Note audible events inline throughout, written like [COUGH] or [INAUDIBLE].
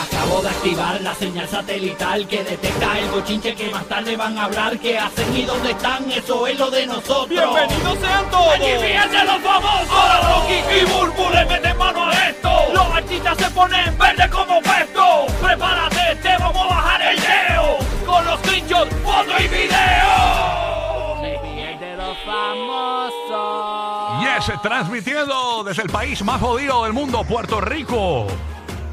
Acabo de activar la señal satelital que detecta el bochinche que más tarde van a hablar. ¿Qué hacen y dónde están? Eso es lo de nosotros. ¡Bienvenidos sean todos! ¡Aquí fíjense los famosos! Ahora Rocky y Burbu le meten mano a esto. Los artistas se ponen verde como puesto. Prepárate, te vamos a bajar el leo. Con los screenshots, foto y video. de los famosos. Yes, transmitiendo desde el país más jodido del mundo, Puerto Rico.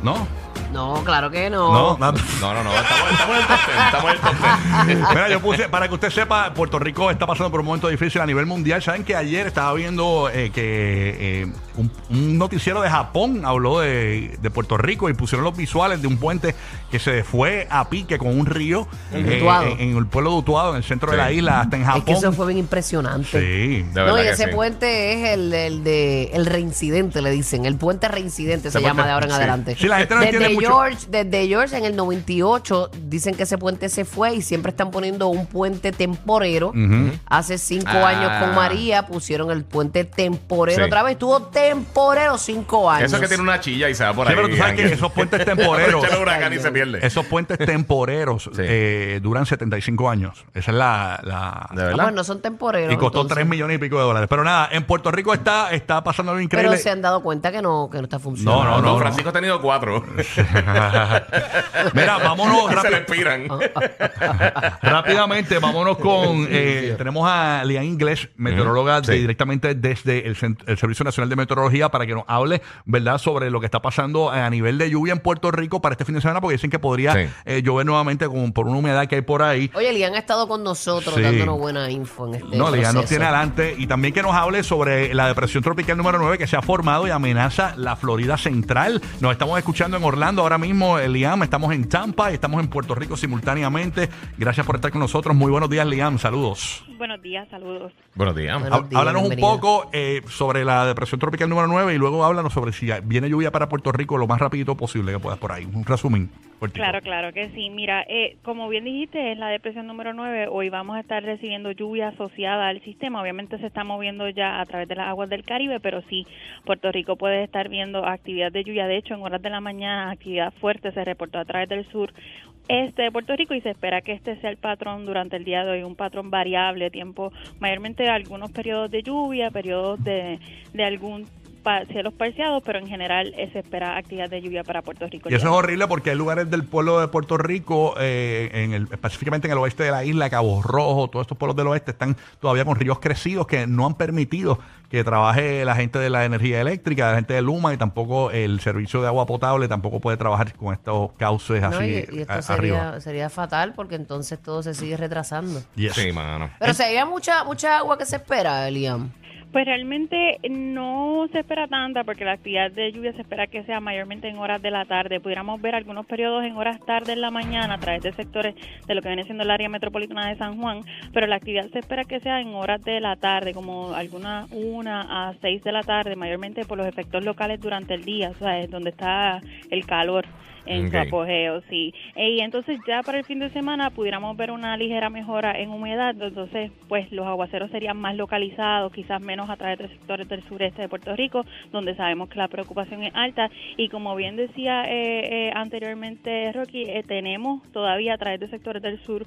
¿No? No, claro que no. No, nada. No, no, no, estamos, estamos en el top estamos en el top. [LAUGHS] Mira, yo puse, para que usted sepa, Puerto Rico está pasando por un momento difícil a nivel mundial. Saben que ayer estaba viendo eh, que eh, un, un noticiero de Japón habló de, de Puerto Rico y pusieron los visuales de un puente que se fue a pique con un río En eh, en, en el pueblo de Utuado, en el centro de la isla, hasta en Japón. Es que eso fue bien impresionante. Sí. De verdad No, y que ese sí. puente es el, el de el reincidente, le dicen. El puente reincidente se llama de ahora en sí. adelante. Sí, la gente no entiende mucho. George, desde George en el 98 dicen que ese puente se fue y siempre están poniendo un puente temporero. Hace cinco Ah. años con María pusieron el puente temporero Sí. otra vez. Estuvo temporero cinco años. Eso es que tiene una chilla y se va por Sí, ahí. pero tú sabes que esos puentes temporeros. [LAUGHS] Echa el huracán y se pierde. Esos puentes temporeros eh, duran 75 años. Esa es la. la- ¿De Ah, verdad? no son temporeros. y costó entonces. 3 millones y pico de dólares. Pero nada, en Puerto Rico está, está pasando algo increíble. Pero se han dado cuenta que no, que no está funcionando. No, no, No, Francisco ha tenido cuatro. [LAUGHS] [LAUGHS] Mira, vámonos se le rápido- expiran. [LAUGHS] rápidamente. Vámonos con. eh, tenemos a Lian Inglés, meteoróloga Sí. de- directamente desde el, Cent- el Servicio Nacional de Meteorología, para que nos hable, ¿verdad?, sobre lo que está pasando a nivel de lluvia en Puerto Rico para este fin de semana, porque dicen que podría Sí. eh, llover nuevamente con, por una humedad que hay por ahí. Oye, Lian ha estado con nosotros Sí. dándonos buena info en este No, Lian nos proceso. tiene adelante y también que nos hable sobre la depresión tropical número 9 que se ha formado y amenaza la Florida Central. Nos estamos escuchando en Orlando ahora mismo, Liam, estamos en Tampa y estamos en Puerto Rico simultáneamente. Gracias por estar con nosotros. Muy buenos días, Liam. Saludos. Buenos días, saludos. Buenos días. Háblanos un poco eh, sobre la depresión tropical número 9 y luego háblanos sobre si viene lluvia para Puerto Rico lo más rapidito posible que puedas por ahí. Un resumen. Claro, claro que sí. Mira, eh, como bien dijiste, es la depresión número 9. Hoy vamos a estar recibiendo lluvia asociada al sistema. Obviamente se está moviendo ya a través de las aguas del Caribe, pero sí, Puerto Rico puede estar viendo actividad de lluvia. De hecho, en horas de la mañana, actividad fuerte se reportó a través del sur este de Puerto Rico y se espera que este sea el patrón durante el día de hoy, un patrón variable, tiempo, mayormente algunos periodos de lluvia, periodos de, de algún cielos parciados, pero en general eh, se espera actividad de lluvia para Puerto Rico. Y eso es horrible porque hay lugares del pueblo de Puerto Rico, eh, en el, específicamente en el oeste de la isla, Cabo Rojo, todos estos pueblos del oeste están todavía con ríos crecidos que no han permitido que trabaje la gente de la energía eléctrica, la gente de Luma y tampoco el servicio de agua potable tampoco puede trabajar con estos cauces No, así y, y esto a- sería, arriba. sería fatal porque entonces todo se sigue retrasando. Yes. Sí, mano. Pero sería mucha mucha agua que se espera, Liam. Pues realmente no se espera tanta porque la actividad de lluvia se espera que sea mayormente en horas de la tarde. Pudiéramos ver algunos periodos en horas tarde en la mañana a través de sectores de lo que viene siendo el área metropolitana de San Juan, pero la actividad se espera que sea en horas de la tarde, como alguna una a seis de la tarde, mayormente por los efectos locales durante el día, o sea, es donde está el calor en su Ok. apogeo, sí. Y entonces ya para el fin de semana pudiéramos ver una ligera mejora en humedad, entonces pues los aguaceros serían más localizados, quizás menos a través de sectores del sureste de Puerto Rico, donde sabemos que la preocupación es alta y como bien decía eh, eh, anteriormente Rocky, eh, tenemos todavía a través de sectores del sur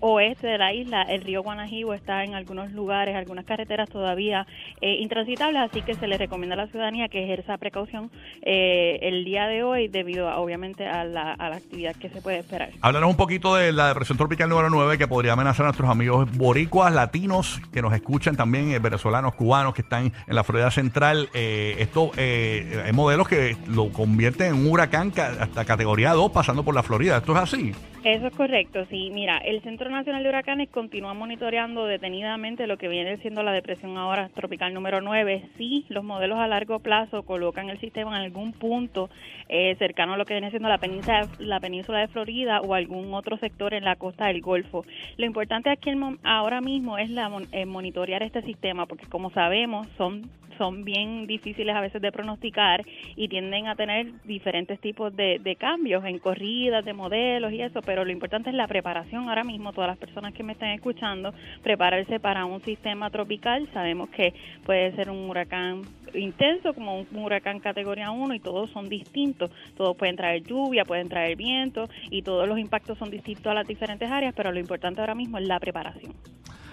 oeste de la isla, el río Guanajibo está en algunos lugares, algunas carreteras todavía eh, intransitables, así que se le recomienda a la ciudadanía que ejerza precaución eh, el día de hoy debido a, obviamente a la, a la actividad que se puede esperar. Háblanos un poquito de la depresión tropical número 9 que podría amenazar a nuestros amigos boricuas, latinos que nos escuchan también, eh, venezolanos, cubanos que están en la Florida Central. Eh, esto eh, hay modelos que lo convierten en un huracán hasta categoría 2 pasando por la Florida. ¿Esto es así? Eso es correcto, sí. Mira, el Centro Nacional de Huracanes continúa monitoreando detenidamente lo que viene siendo la depresión ahora tropical número 9. Sí, los modelos a largo plazo colocan el sistema en algún punto eh, cercano a lo que viene siendo la península, la península de Florida o algún otro sector en la costa del Golfo. Lo importante aquí ahora mismo es la, eh, monitorear este sistema porque como sabemos son son bien difíciles a veces de pronosticar y tienden a tener diferentes tipos de cambios en corridas, de modelos y eso, pero lo importante es la preparación ahora mismo, todas las personas que me estén escuchando, prepararse para un sistema tropical, sabemos que puede ser un huracán intenso como un huracán categoría 1 y todos son distintos. Todos pueden traer lluvia, pueden traer viento y todos los impactos son distintos a las diferentes áreas, pero lo importante ahora mismo es la preparación.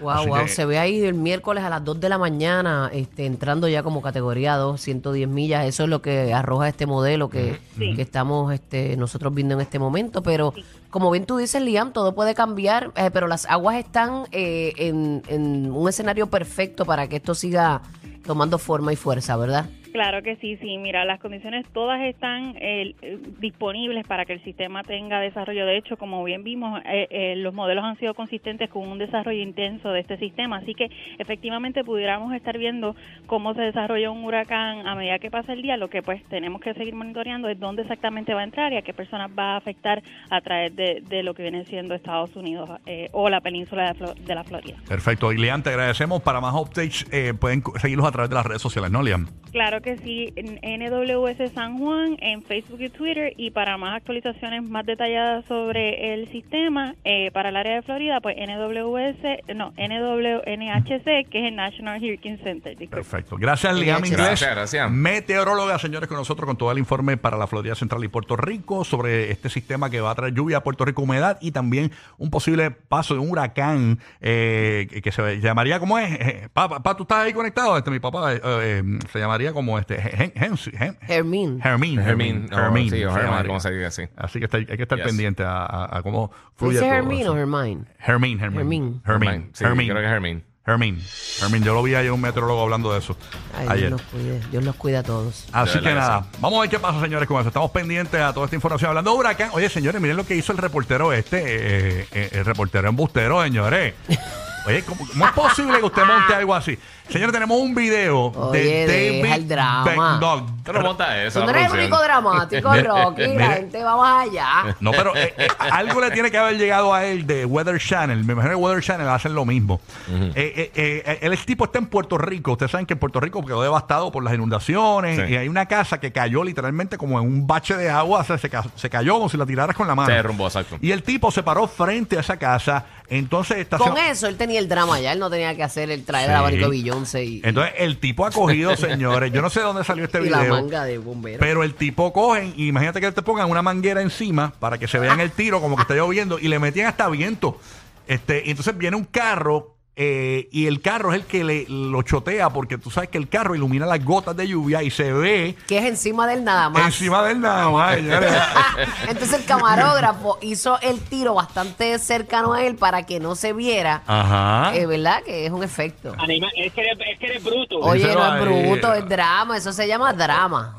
Wow, Así wow. que- Se ve ahí el miércoles a las 2 de la mañana, este, entrando ya como categoría 2, 110 millas. Eso es lo que arroja este modelo que, Sí. que estamos este, nosotros viendo en este momento. Pero como bien tú dices, Liam, todo puede cambiar, eh, pero las aguas están eh, en, en un escenario perfecto para que esto siga tomando forma y fuerza, ¿verdad? Claro que sí, sí. Mira, las condiciones todas están eh, eh, disponibles para que el sistema tenga desarrollo. De hecho, como bien vimos, eh, eh, los modelos han sido consistentes con un desarrollo intenso de este sistema. Así que efectivamente pudiéramos estar viendo cómo se desarrolla un huracán a medida que pasa el día. Lo que pues tenemos que seguir monitoreando es dónde exactamente va a entrar y a qué personas va a afectar a través de, de lo que viene siendo Estados Unidos eh, o la península de, la Florida. Perfecto. Y Liam, te agradecemos. Para más updates, eh, pueden seguirlos a través de las redes sociales, ¿no, Liam? Claro que sí, en NWS San Juan, en Facebook y Twitter, y para más actualizaciones más detalladas sobre el sistema, eh, para el área de Florida, pues NWS, no, NWNHC, que es el National Hurricane Center. Perfecto. Gracias, Liam. Inglés. Gracias, gracias. Meteoróloga, señores, con nosotros con todo el informe para la Florida Central y Puerto Rico sobre este sistema que va a traer lluvia a Puerto Rico, humedad y también un posible paso de un huracán eh, que- se llamaría, ¿cómo es? Eh, Papá, pa, ¿tú estás ahí conectado? Este, mi papá eh, se llamaría como este, Hen- Hen- Hen- Hermín. Hermín. Hermín. Hermín, oh, sí, o se como se así. Así que está- hay que estar Yes. pendiente a, a- a cómo ¿Tú fluye dices todo Hermín eso. o Hermine? Hermín, Hermín. Hermín. Hermín. Sí, Hermín. creo que es Hermín. Hermín. Hermín. Yo lo vi ayer un meteorólogo hablando de eso. Ay, ayer. Dios los cuide. Dios los cuida a todos. Así De que nada, vamos a ver qué pasa, señores, con eso. Estamos pendientes a toda esta información. Hablando de huracán, oye, señores, miren lo que hizo el reportero este, eh, eh, el reportero embustero, señores. [LAUGHS] Oye, ¿cómo, cómo es posible que usted monte algo así? Señores, tenemos un video Oye, de deja David el drama. Beck- no, Tú no montas eso. Tú no la eres el único producción. dramático, Rocky. La gente va más allá. No, pero eh, eh, algo le tiene que haber llegado a él de Weather Channel. Me imagino que Weather Channel hacen lo mismo. Eh, eh, eh, el tipo está en Puerto Rico. Ustedes saben que Puerto Rico quedó devastado por las inundaciones. Sí. Y hay una casa que cayó literalmente como en un bache de agua. O sea, se, ca- se cayó como si la tiraras con la mano. Se derrumbó, exacto. Y el tipo se paró frente a esa casa. Entonces Con eso, él tenía el drama ya. Él no tenía que hacer el traer el Sí. abanico de Beyoncé y, Entonces el tipo ha cogido, señores. Yo no sé de dónde salió este [LAUGHS] y la video. manga de bombero. Pero el tipo cogen, y imagínate que te pongan una manguera encima para que se vean el tiro como que está lloviendo y le metían hasta viento. Este, y entonces viene un carro eh, y el carro es el que le, lo chotea porque tú sabes que el carro ilumina las gotas de lluvia y se ve que es encima de él nada más. encima del nada más. [LAUGHS] señores. [LAUGHS] Entonces el camarógrafo hizo el tiro bastante cercano a él para que no se viera. Ajá. Eh, ¿Verdad? Que es un efecto. Anima- es, que eres, es que eres bruto. Oye, Díselo no es bruto, es drama. Eso se llama drama.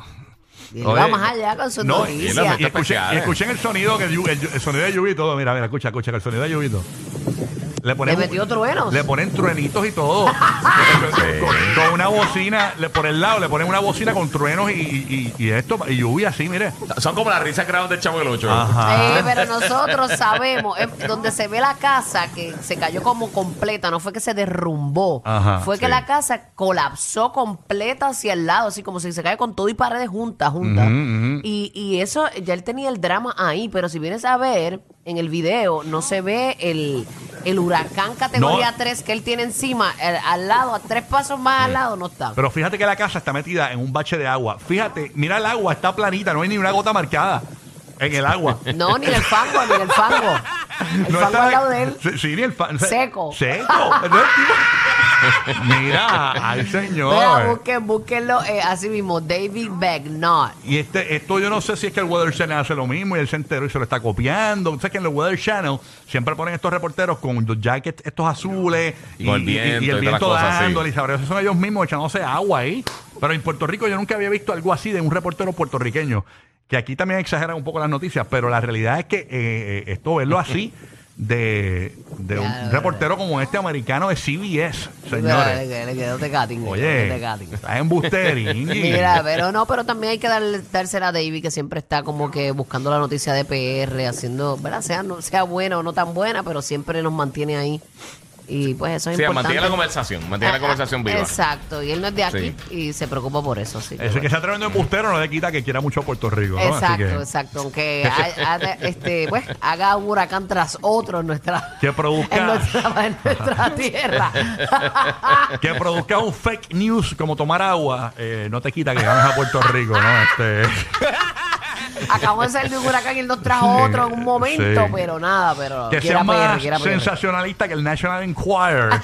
Y él Oye, va más allá con sus no, y, y escuchen, y especiales. escuchen el sonido, que el, el sonido de lluvia y todo. Mira, mira, escucha, escucha, el sonido de lluvia y todo. Le, ponen, Le metió truenos. Le ponen truenitos y todo. con, con una bocina, le, por el lado, le ponen una bocina con truenos y, y, y esto, y lluvia así, mire. Son como las risas creadas del Chavo del Ocho. Ajá. Eh, pero nosotros sabemos, eh, donde se ve la casa que se cayó como completa, no fue que se derrumbó, Ajá, fue que sí. la casa colapsó completa hacia el lado, así como si se cae con todo y paredes juntas, juntas. Y, y eso, ya él tenía el drama ahí, pero si vienes a ver en el video, no se ve el, el huracán categoría No. 3 que él tiene encima, al lado, a tres pasos más al lado, no está. Pero fíjate que la casa está metida en un bache de agua. Fíjate, mira el agua, está planita, no hay ni una gota marcada en el agua. no, ni en el fango, ni en el fango. [LAUGHS] El No fango está- al lado de él. Sí, sí, ni el fa- Seco. Seco. Tipo- [LAUGHS] Mira, ay Mira, señor. busquen, búsquenlo eh, así mismo, David Bagnott. Y este, esto yo no sé si es que el Weather Channel hace lo mismo y él se enteró y se lo está copiando. Sea que en el Weather Channel siempre ponen estos reporteros con los jackets estos azules Y el viento y el y las viento cosas, sí. dándole. Y sabrá, son ellos mismos echándose agua ahí. Pero en Puerto Rico yo nunca había visto algo así de un reportero puertorriqueño. Que aquí también exageran un poco las noticias, pero la realidad es que eh, eh, esto verlo así de, de Ya, un ya, reportero como este americano de CBS, señores. le Oye, estás. [LAUGHS] Mira, pero no, pero también hay que darle, dársela a David, que siempre está como que buscando la noticia de PR, haciendo, ¿verdad? Sea, no, sea buena o no tan buena, pero siempre nos mantiene ahí Y pues eso es Sí, importante. mantiene la conversación, mantiene la Ah, conversación ah, viva. Exacto, y él no es de aquí y se preocupa por eso. Sí, Ese que sea tremendo embustero no le quita que quiera mucho a Puerto Rico. ¿no? Así Exacto, que- exacto. Aunque ha- ha- este, pues, haga un huracán tras otro en nuestra, Que produzca- en nuestra, en nuestra [LAUGHS] tierra. [LAUGHS] Que produzca un fake news como tomar agua, eh, no te quita que ganes a Puerto Rico, ¿no? Este, Acabamos de salir de un huracán y él nos trajo otro en un momento, Sí. pero nada, pero que quiera sea más quiera PR. sensacionalista que el National Enquirer. [LAUGHS]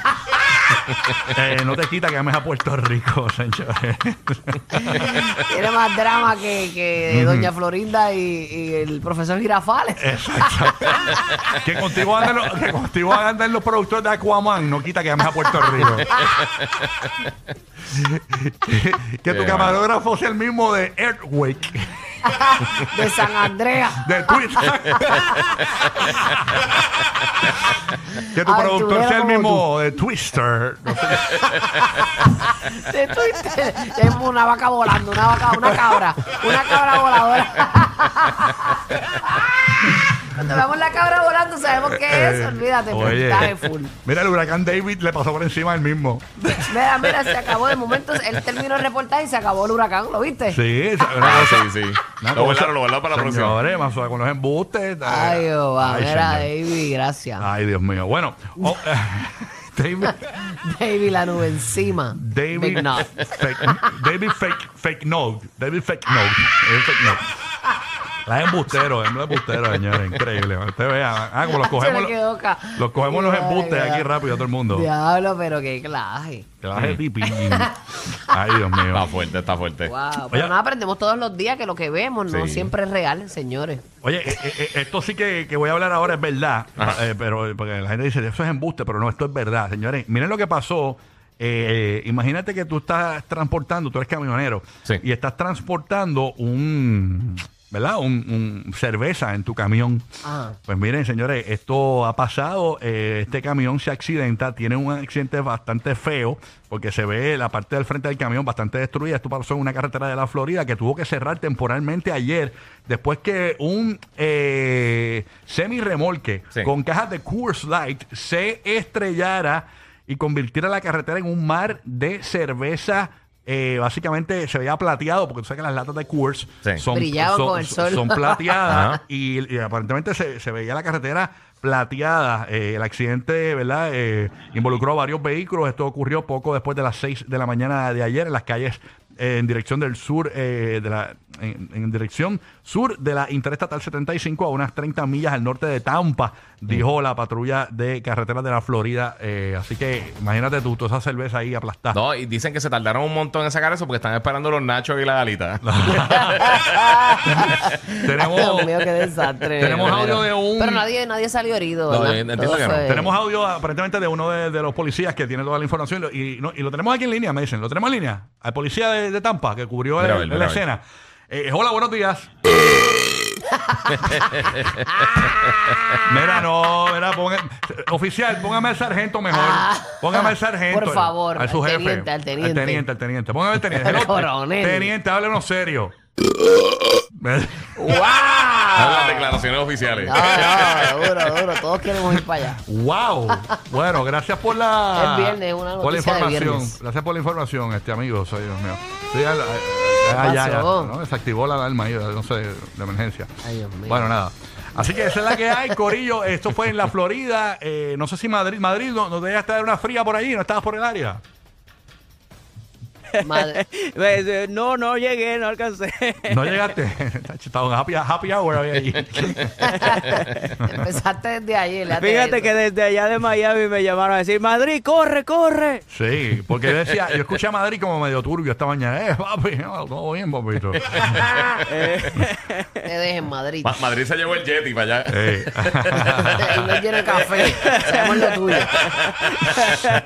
Eh, no te quita que ganes a Puerto Rico, señores. Tiene más drama que, que Doña Florinda y, y el profesor Girafales. Exacto. que contigo andan los, que contigo andan los productores de Aquaman, no quita que ganes a Puerto Rico. [LAUGHS] que tu Qué camarógrafo sea el mismo de Earthquake. [LAUGHS] de San Andrea. De Twitter. que tu Aventurero productor sea el como mismo de Twister. No sé. [LAUGHS] De Twitter. Es una vaca volando, una vaca, una cabra. Una cabra voladora. [LAUGHS] Cuando veamos la cabra volando, sabemos qué es. Eh, Olvídate, pero oye. está de full. Mira, el huracán David le pasó por encima del mismo. Mira, mira, se acabó de momento. Él terminó el reportaje y se acabó el huracán, ¿lo viste? Sí, sí, sí. Lo guardaron, lo para la próxima. Señores, más suave con los embustes. Ay, Jehová, Ay, mira, señor. David, gracias. Ay, Dios mío. Bueno, oh, [LAUGHS] eh, David, David, la nube encima. David, fake, David fake, fake note, David fake note, David fake note. La embustero, es embustero, señores, increíble. Usted vea, ah, como los [LAUGHS] cogemos, ca- los cogemos los embustes aquí rápido a todo el mundo. Diablo, pero qué clase. Vas de pipí. [LAUGHS] Ay, Dios mío. Está fuerte, está fuerte. Wow. Pero Oye. nada, aprendemos todos los días que lo que vemos no Sí. siempre es real, señores. Oye, eh, eh, esto sí que, que voy a hablar ahora es verdad, eh, pero porque la gente dice, eso es embuste, pero no, esto es verdad. Señores, miren lo que pasó. Eh, imagínate que tú estás transportando, tú eres camionero, Sí. y estás transportando un, ¿verdad? Un, un cerveza en tu camión. Ajá. Pues miren, señores, esto ha pasado. eh, este camión se accidenta, tiene un accidente bastante feo, porque se ve la parte del frente del camión bastante destruida. Esto pasó en una carretera de la Florida que tuvo que cerrar temporalmente ayer, después que un eh, semi-remolque Sí. con cajas de Coors Light se estrellara y convirtiera la carretera en un mar de cerveza. Eh, básicamente se veía plateado, porque tú sabes que las latas de Coors Sí. son, con el sol. son plateadas Ajá. y, y aparentemente se, se veía la carretera plateada. Eh, el accidente, ¿verdad? Eh, involucró a varios vehículos. Esto ocurrió poco después de las 6 de la mañana de ayer en las calles en dirección del sur, eh, de la, en, en dirección sur de la Interestatal 75 a unas 30 millas al norte de Tampa, dijo la patrulla de carreteras de la Florida. Eh, así que imagínate tú, toda esa cerveza ahí aplastada. No, y dicen que se tardaron un montón en sacar eso porque están esperando los nachos y la galita. [LAUGHS] Tenemos, Dios mío, qué desastre. tenemos audio de un... Pero nadie, nadie salió herido. Yo entiendo que no. Tenemos audio aparentemente de uno de, de los policías que tiene toda la información y, lo- y no- y lo tenemos aquí en línea, me dicen. ¿Lo tenemos en línea? Al policía de, de Tampa que cubrió Mira el- a ver, mira la a ver. escena. Eh, hola, buenos días. mira, no, mira, ponga- oficial, póngame al sargento mejor. Ah. Póngame al sargento. Por favor, Al su al jefe. teniente, al teniente. Al teniente, al teniente. Póngame al teniente. [LAUGHS] Al Hello, coronel. Teniente, háblenos serio. [LAUGHS] ¡Wow! Las declaraciones oficiales. No, no, duro, duro. Todos queremos ir para allá. Wow. Bueno, gracias por la Es viernes, una por la de información. Gracias por la información, este amigo, soy Dios mío. Sí, ya, ya. ¿no? Se activó la alarma ahí, no sé, de emergencia. Ay, Dios mío. Bueno, nada. Así que esa es la que hay, Corillo. Esto fue en la Florida. Eh, no sé si Madrid, Madrid no, no debía estar una fría por allí, no estabas por el área. Madre. [LAUGHS] Pues, eh, No, no llegué, no alcancé. No llegaste. [LAUGHS] Estaba en happy, happy hour había allí. [LAUGHS] Empezaste desde ayer. Fíjate que desde allá de Miami me llamaron a decir, Madrid, corre, corre. Sí, porque decía, yo escuché a Madrid como medio turbio esta mañana. Eh, papi, no, todo bien, papito. Te dejes en Madrid. Ma- Madrid se llevó el Yeti para allá. Y no tiene café. Sabemos lo tuyo.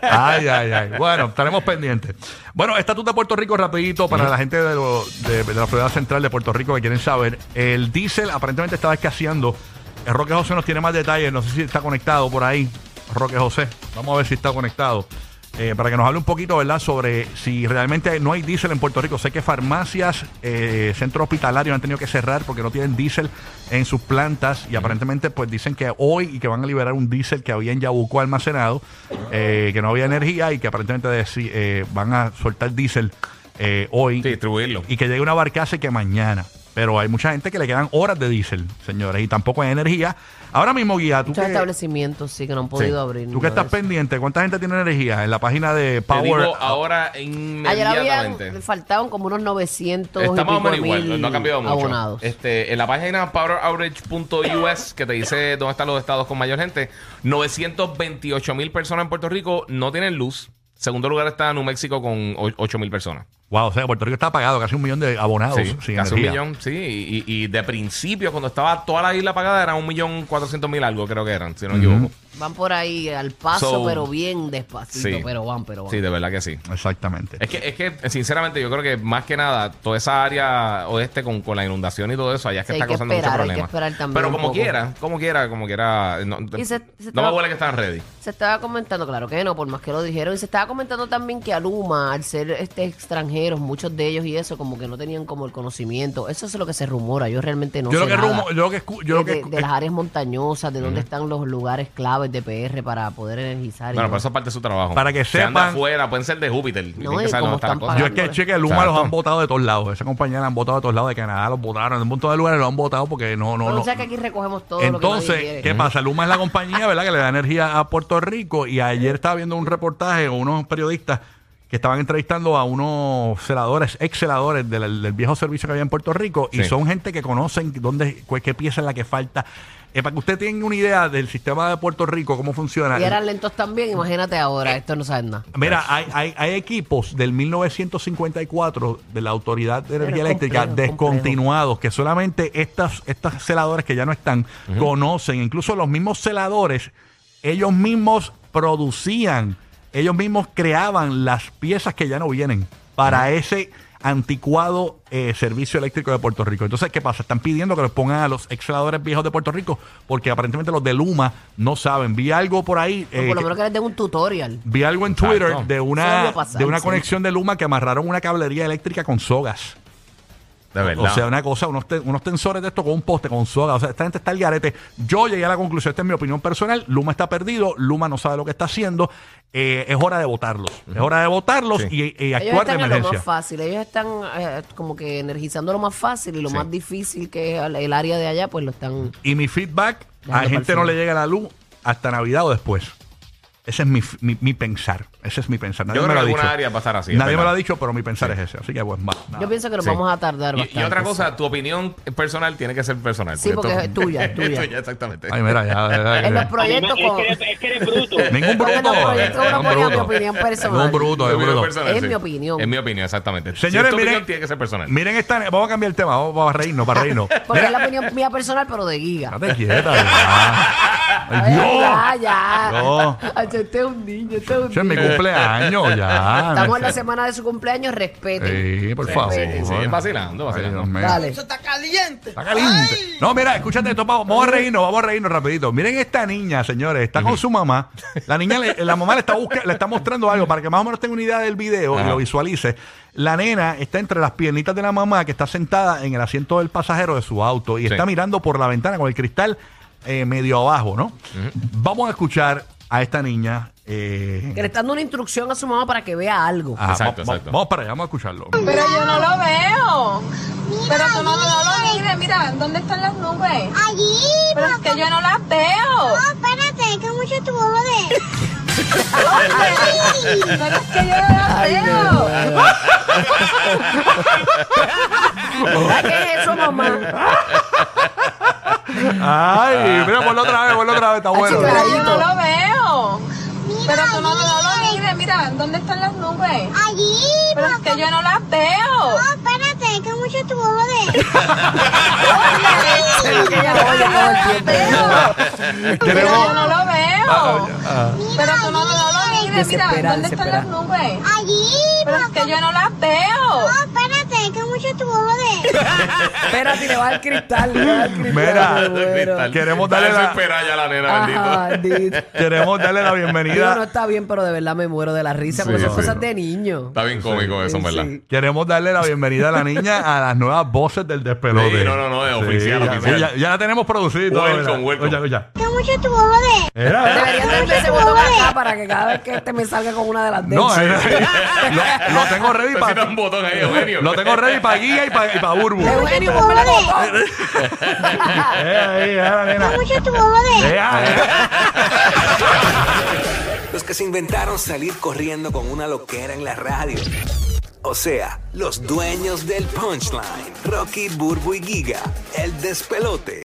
Ay, ay, ay. Bueno, estaremos pendientes. Bueno, estatus de Puerto Rico rapidito para la gente de, lo- de- de la Florida Central de Puerto Rico que quieren saber. El diésel aparentemente estaba escaseando. El Roque José nos tiene más detalles. No sé si está conectado por ahí. Roque José. Vamos a ver si está conectado. Eh, para que nos hable un poquito, ¿verdad?, sobre si realmente no hay diésel en Puerto Rico. Sé que farmacias, eh, centros hospitalarios han tenido que cerrar porque no tienen diésel en sus plantas y aparentemente pues dicen que hoy y que van a liberar un diésel que había en Yabuco almacenado, eh, que no había energía y que aparentemente eh, van a soltar diésel eh, hoy Sí, distribuirlo. y que llegue una barcaza y que mañana. Pero hay mucha gente que le quedan horas de diésel, señores, y tampoco hay energía. Ahora mismo, Guía, tú Muchos que, establecimientos sí que no han podido abrir. tú que estás pendiente, ¿cuánta gente tiene energía en la página de Te Power? digo ahora Ayer inmediatamente. faltaban como unos 900 Está más o menos igual, mil no ha cambiado mucho. abonados. Este, en la página poweroutage.us que te dice dónde están los estados con mayor gente, 928 mil personas en Puerto Rico no tienen luz. Segundo lugar está New México con 8 mil personas. Wow, o sea, Puerto Rico está apagado, casi un millón de abonados Sí, sin casi energía. un millón, sí. Y, y de principio, cuando estaba toda la isla apagada, era un millón cuatrocientos mil algo, creo que eran, si no me equivoco. Van por ahí al paso, So- pero bien despacito, Sí. pero van, pero van. Sí, de verdad que sí. Exactamente. Es que, es que, sinceramente, yo creo que más que nada, toda esa área oeste con, con la inundación y todo eso, allá es que Sí, está hay que causando hay que esperar también Pero un como poco. quiera, como quiera, como quiera. No, Y se- se no estaba- me huele que están ready. Se estaba comentando, claro que no, por más que lo dijeron, y se estaba comentando también que Aluma, al ser este extranjeros, muchos de ellos y eso, como que no tenían como el conocimiento. Eso es lo que se rumora, yo realmente no yo, sé lo que nada. rumo- yo lo que escu- yo lo de, que de- de las áreas montañosas, de dónde están los lugares claves de PR para poder energizar. y Bueno, pero eso es parte de su trabajo. Para que Se anda sepan- afuera, pueden ser de Júpiter. y tienen y que saber cómo dónde está la están. Yo es que cheque Luma Exacto. los han votado de todos lados. Esa compañía la han votado de todos lados. De Canadá los votaron. De un montón de lugares los han votado porque no, no, Pero no. o sea que aquí recogemos todo lo que nadie Entonces, quiere. ¿qué pasa? Luma es la compañía, ¿verdad? Que le da energía a Puerto Rico. Y ayer estaba viendo un reportaje con unos periodistas que estaban entrevistando a unos celadores, ex celadores del, del viejo servicio que había en Puerto Rico. Y Sí. son gente que conocen dónde, qué pieza es la que falta. Eh, para que usted tenga una idea del sistema de Puerto Rico, cómo funciona. Y eran lentos también, imagínate ahora, esto no saben nada. Mira, hay, hay, hay equipos del 1954 de la Autoridad de Energía Pero Eléctrica complejo, descontinuados que solamente estas, estas celadores que ya no están conocen. Incluso los mismos celadores, ellos mismos producían, ellos mismos creaban las piezas que ya no vienen para ese anticuado eh, servicio eléctrico de Puerto Rico. Entonces, ¿qué pasa? Están pidiendo que los pongan a los exceladores viejos de Puerto Rico porque aparentemente los de Luma no saben. Vi algo por ahí. Eh, por lo menos que les den un tutorial. Vi algo en Exacto. Twitter de una, pasar, de una sí. conexión de Luma que amarraron una cablería eléctrica con sogas. De verdad. O sea, una cosa, unos, te- unos tensores de esto con un poste, con soga. O sea, esta gente está al garete. Yo llegué a la conclusión, esta es mi opinión personal. Luma está perdido, Luma no sabe lo que está haciendo. Eh, es hora de votarlos. Es hora de votarlos Sí. y, y Ellos actuar de están en lo más fácil, ellos están eh, como que energizando lo más fácil y lo Sí. más difícil que es el- área de allá, pues lo están... Y mi feedback, a gente no le llega la luz hasta Navidad o después. Ese es mi, mi, mi pensar. Ese es mi pensar. Nadie Yo me creo lo que ha alguna dicho. área pasará así. es Nadie me lo verdad. ha dicho, pero mi pensar es ese. Así que, pues, va. nada. Yo pienso que nos Sí. vamos a tardar Y, bastante. y otra cosa, tu opinión personal tiene que ser personal. Sí, porque esto- [LAUGHS] es tuya, es tuya. exactamente. Ay, mira, ya. ya, ya, En los proyectos me- con... es, que eres, es que eres bruto. [LAUGHS] Ningún bruto. Ningún ponía mi bruto. opinión personal. Ningún bruto, Tu es opinión bruto. personal, Es sí. mi opinión. Es mi opinión, exactamente. Si Señores, es tu miren, opinión, tiene que ser personal. miren esta, vamos a cambiar el tema, vamos, vamos a reírnos, para reírnos. [LAUGHS] Porque es la opinión mía personal, pero de Giga. Date quieta, ya. Ay, Ay, Dios. ya, ya. No. Ay, Este es un niño, este es un Ese es mi niño. cumpleaños, ya. Estamos en la semana de su cumpleaños, respeten. Sí, por Sí, favor. sí, sí, vacilando, Ay, vacilando. Dios mío. Dale. Está caliente. No, mira, escúchate esto, vamos vamos a reírnos, vamos a reírnos rapidito. Miren esta niña, señores, está con su mamá. La niña, le- la mamá le está busca- le está mostrando algo para que más o menos tenga una idea del video y lo visualice. La nena está entre las piernitas de la mamá que está sentada en el asiento del pasajero de su auto y Sí. está mirando por la ventana con el cristal eh, medio abajo, ¿no? Vamos a escuchar a esta niña. eh, Que le está dando una instrucción a su mamá para que vea algo. ajá, Exacto, va- va- exacto. Vamos para allá, vamos a escucharlo. Pero yo no lo veo. Pero tú no, no lo mires, mira, ¿dónde están las nubes? Allí, Pero es que yo no las veo. no, espérate, que mucho tu jode. [LAUGHS] Pero es que yo no las veo. ¿Verdad [LAUGHS] que es eso, mamá? Ay, mira, ponlo otra vez, ponlo otra vez, está bueno. Pero yo no lo veo. Pero tú no, no lo mires, mira, ¿dónde están las nubes? Allí, Pero es que yo no las veo. no, espérate, que mucho tu jode. Pero [LAUGHS] yo no las veo. Pero Queremos- yo no lo veo. Ah, Pero tú no, no lo mires, mira, ¿dónde están las nubes? Allí, Pero es que yo no las veo. No, que mucho tu ojo de. [LAUGHS] Espérate, le va al cristal. Le va al cristal. Mira. Queremos darle la- desesperada ya la nena, Ajá, bendito. [LAUGHS] Queremos darle la Digo, no bienvenida. está bien, pero de verdad me muero de la risa porque Sí, son sí. cosas de niño. Está bien cómico eso, en verdad. Sí. Queremos darle la bienvenida a la niña a las nuevas voces del despelote. Sí, no, no, no, es oficial, ya, oficial. Ya, ya la tenemos producida. Welcome, welcome. Oye, oye. Mucho tu darle ese botón acá para que cada vez que este me salga con una de las No, era- [LAUGHS] lo, lo tengo ready Necesita para un botón ahí, Eugenio. lo tengo ready para guía y para y pa burbu. Eugenio, Tu ponme ojo el botón. de. [LAUGHS] Eh, ahí, eh, la nena. Que mucho tu. Eh, ah, eh. [LAUGHS] Los que se inventaron salir corriendo con una loquera en la radio. O sea, los dueños del punchline. Rocky, Burbu y Giga. El despelote.